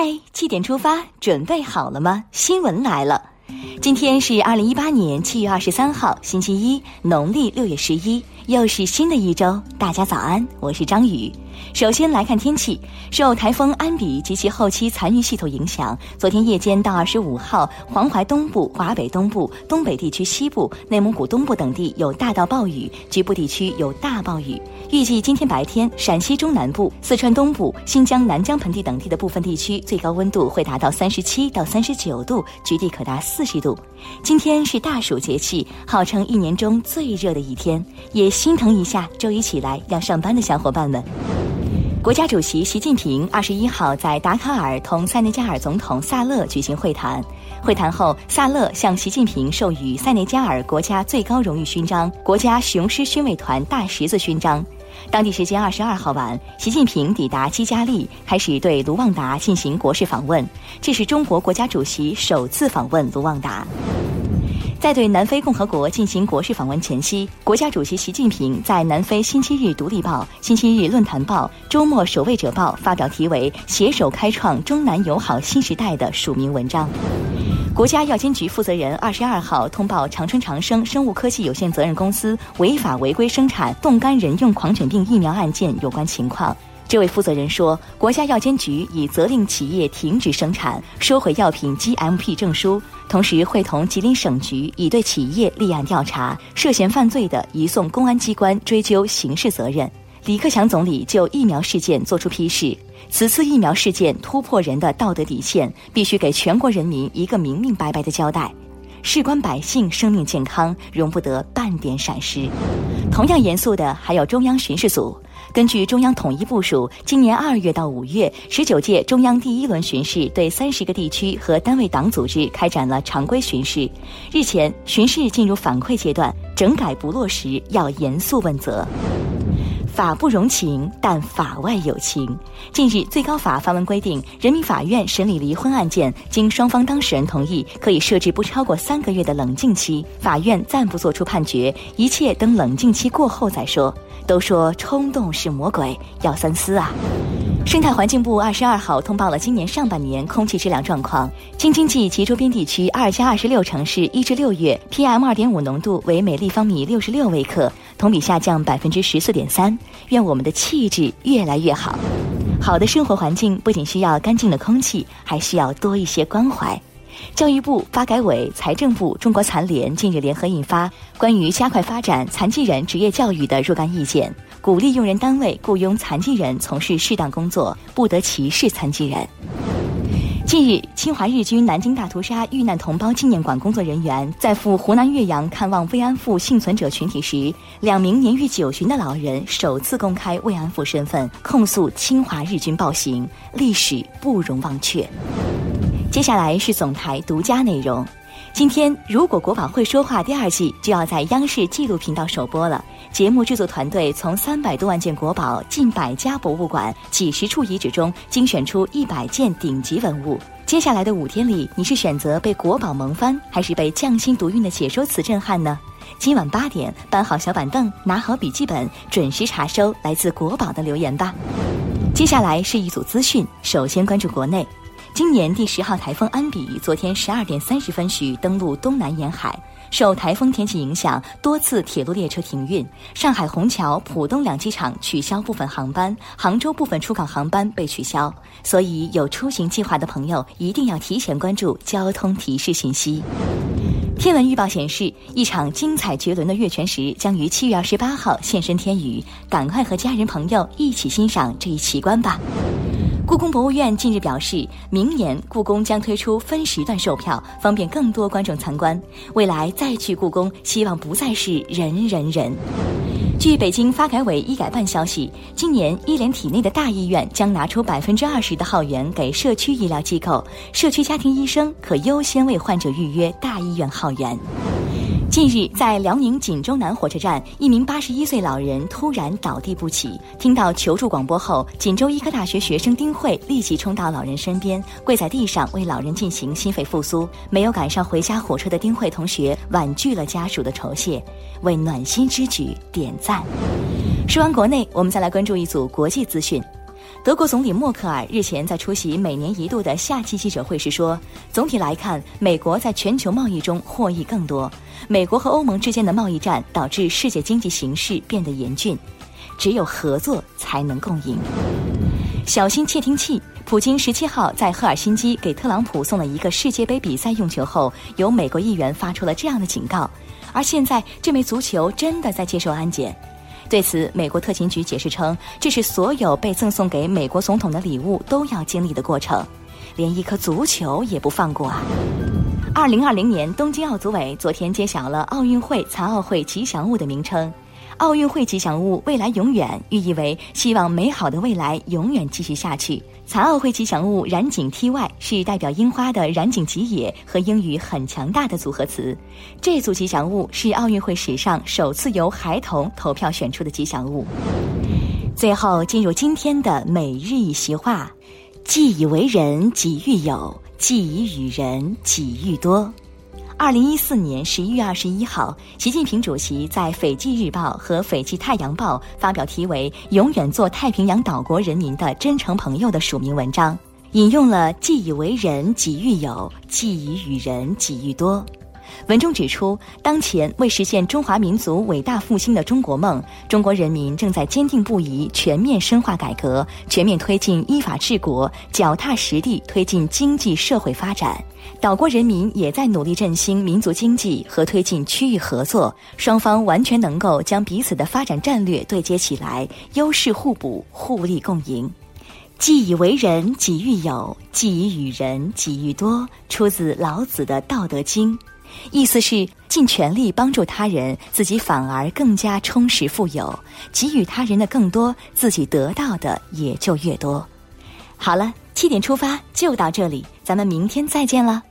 嗨，七点出发，准备好了吗？新闻来了，今天是二零一八年七月二十三号，星期一，农历六月十一，又是新的一周，大家早安，我是张宇。首先来看天气，受台风安比及其后期残余系统影响，昨天夜间到二十五号，黄淮东部、华北东部、东北地区西部、内蒙古东部等地有大到暴雨，局部地区有大暴雨。预计今天白天，陕西中南部、四川东部、新疆南疆盆地等地的部分地区最高温度会达到三十七到三十九度，局地可达四十度。今天是大暑节气，号称一年中最热的一天，也心疼一下周一起来要上班的小伙伴们。国家主席习近平二十一号在达喀尔同塞内加尔总统萨勒举行会谈。会谈后，萨勒向习近平授予塞内加尔国家最高荣誉勋章——国家雄狮勋卫团大十字勋章。当地时间二十二号晚，习近平抵达基加利，开始对卢旺达进行国事访问。这是中国国家主席首次访问卢旺达。在对南非共和国进行国事访问前夕，国家主席习近平在南非《星期日独立报》《星期日论坛报》《周末守卫者报》发表题为“携手开创中南友好新时代”的署名文章。国家药监局负责人二十二号通报长春长生生物科技有限责任公司违法违规生产冻干人用狂犬病疫苗案件有关情况。这位负责人说，国家药监局已责令企业停止生产，收回药品 GMP 证书，同时会同吉林省局已对企业立案调查，涉嫌犯罪的移送公安机关追究刑事责任。李克强总理就疫苗事件作出批示，此次疫苗事件突破人的道德底线，必须给全国人民一个明明白白的交代。事关百姓生命健康，容不得半点闪失。同样严肃的还有中央巡视组。根据中央统一部署，今年二月到五月，十九届中央第一轮巡视对三十个地区和单位党组织开展了常规巡视。日前，巡视进入反馈阶段，整改不落实要严肃问责。法不容情，但法外有情。近日，最高法发文规定，人民法院审理离婚案件，经双方当事人同意，可以设置不超过三个月的冷静期，法院暂不作出判决，一切等冷静期过后再说。都说冲动是魔鬼，要三思啊！生态环境部二十二号通报了今年上半年空气质量状况，京津冀及周边地区二加二十六城市一至六月 PM 二点五浓度为每立方米六十六微克，同比下降百分之十四点三。愿我们的气质越来越好。好的生活环境不仅需要干净的空气，还需要多一些关怀。教育部、发改委、财政部、中国残联近日联合印发《关于加快发展残疾人职业教育的若干意见》，鼓励用人单位雇佣残疾人从事适当工作，不得歧视残疾人。近日，侵华日军南京大屠杀遇难同胞纪念馆工作人员在赴湖南岳阳看望慰安妇幸存者群体时，两名年逾九旬的老人首次公开慰安妇身份，控诉侵华日军暴行，历史不容忘却。接下来是总台独家内容。今天，如果国宝会说话第二季就要在央视纪录频道首播了。节目制作团队从三百多万件国宝、近百家博物馆、几十处遗址中精选出一百件顶级文物。接下来的五天里，你是选择被国宝萌翻，还是被匠心独运的解说词震撼呢？今晚八点，搬好小板凳，拿好笔记本，准时查收来自国宝的留言吧。接下来是一组资讯，首先关注国内。今年第十号台风安比昨天十二点三十分许登陆东南沿海，受台风天气影响，多次铁路列车停运，上海虹桥、浦东两机场取消部分航班，杭州部分出港航班被取消。所以有出行计划的朋友一定要提前关注交通提示信息。天文预报显示，一场精彩绝伦的月全食将于七月二十八号现身天宇，赶快和家人朋友一起欣赏这一奇观吧。故宫博物院近日表示，明年故宫将推出分时段售票，方便更多观众参观。未来再去故宫，希望不再是人人人。据北京发改委医改办消息，今年医联体内的大医院将拿出百分之二十的号源给社区医疗机构，社区家庭医生可优先为患者预约大医院号源。近日，在辽宁锦州南火车站，一名八十一岁老人突然倒地不起。听到求助广播后，锦州医科大学学生丁慧立即冲到老人身边，跪在地上为老人进行心肺复苏。没有赶上回家火车的丁慧同学婉拒了家属的酬谢，为暖心之举点赞。说完国内，我们再来关注一组国际资讯。德国总理默克尔日前在出席每年一度的夏季记者会时说：“总体来看，美国在全球贸易中获益更多。美国和欧盟之间的贸易战导致世界经济形势变得严峻，只有合作才能共赢。”小心窃听器！普京十七号在赫尔辛基给特朗普送了一个世界杯比赛用球后，有美国议员发出了这样的警告。而现在，这枚足球真的在接受安检。对此，美国特勤局解释称，这是所有被赠送给美国总统的礼物都要经历的过程，连一颗足球也不放过啊！二零二零年东京奥组委昨天揭晓了奥运会残奥会吉祥物的名称。奥运会吉祥物“未来永远”寓意为希望美好的未来永远继续下去。残奥会吉祥物“染井 TY” 是代表樱花的染井吉野和英语很强大的组合词。这组吉祥物是奥运会史上首次由孩童投票选出的吉祥物。最后进入今天的每日一席话：“既以为人，己欲有；既以与人，己欲多。”二零一四年十一月二十一号，习近平主席在《斐济日报》和《斐济太阳报》发表题为《永远做太平洋岛国人民的真诚朋友》的署名文章，引用了“既以为人，己欲有；既以与人，己欲多”。文中指出，当前为实现中华民族伟大复兴的中国梦，中国人民正在坚定不移全面深化改革，全面推进依法治国，脚踏实地推进经济社会发展。岛国人民也在努力振兴民族经济和推进区域合作，双方完全能够将彼此的发展战略对接起来，优势互补，互利共赢。既以为人，己欲有；既以与人，己欲多。出自老子的《道德经》。意思是尽全力帮助他人，自己反而更加充实富有；给予他人的更多，自己得到的也就越多。好了，七点出发就到这里，咱们明天再见了。